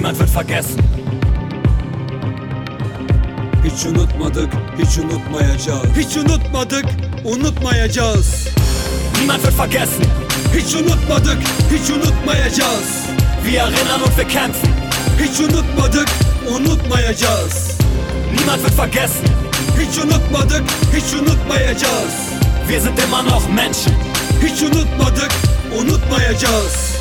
Niemand wird vergessen. Hiç unutmadık, hiç unutmayacağız. Hiç unutmadık, unutmayacağız. Niemand wird vergessen. Hiç unutmadık, hiç unutmayacağız. Wir erinnern und wir kämpfen. Hiç unutmadık, unutmayacağız. Niemand wird vergessen. Hiç unutmadık, hiç unutmayacağız. Wir sind immer noch Menschen. Hiç unutmadık, unutmayacağız.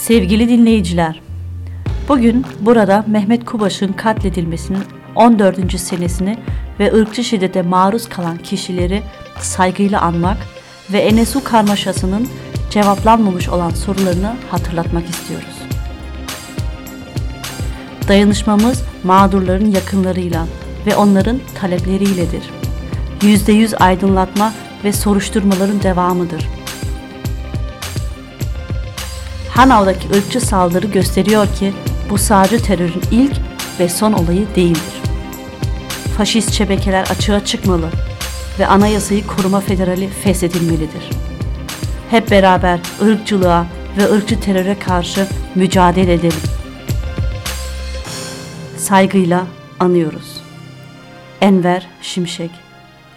Sevgili dinleyiciler, bugün burada Mehmet Kubaş'ın katledilmesinin 14. senesini ve ırkçı şiddete maruz kalan kişileri saygıyla anmak ve Enesu karmaşasının cevaplanmamış olan sorularını hatırlatmak istiyoruz. Dayanışmamız mağdurların yakınlarıyla ve onların talepleriyle,dir. %100 aydınlatma ve soruşturmaların devamıdır. Hanav'daki ırkçı saldırı gösteriyor ki bu sadece terörün ilk ve son olayı değildir. Faşist şebekeler açığa çıkmalı ve Anayasayı Koruma Federali feshedilmelidir. Hep beraber ırkçılığa ve ırkçı teröre karşı mücadele edelim. Saygıyla anıyoruz. Enver Şimşek,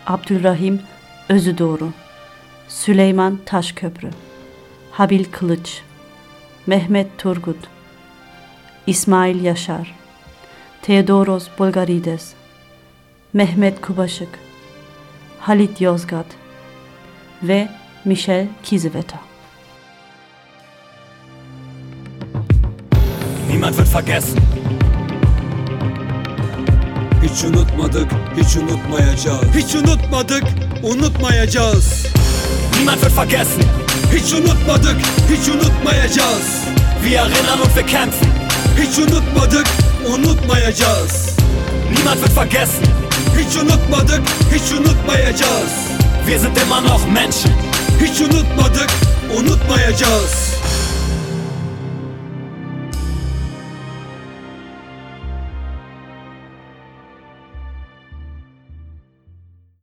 Abdülrahim Özüdoğru, Süleyman Taşköprü, Habil Kılıç, Mehmet Turgut, İsmail Yaşar, Theodoros Bulgarides, Mehmet Kubaşık, Halit Yozgat ve Michel Kiziveta. Niemand wird vergessen. Hiç unutmadık, hiç unutmayacağız. Hiç unutmadık, unutmayacağız. Niemand wird vergessen. Hiç unutmadık, hiç unutmayacağız. Wir erinnern und wir kämpfen. Hiç unutmadık, unutmayacağız. Niemand wird vergessen. Hiç unutmadık, hiç unutmayacağız. Wir sind immer noch Menschen. Hiç unutmadık, unutmayacağız.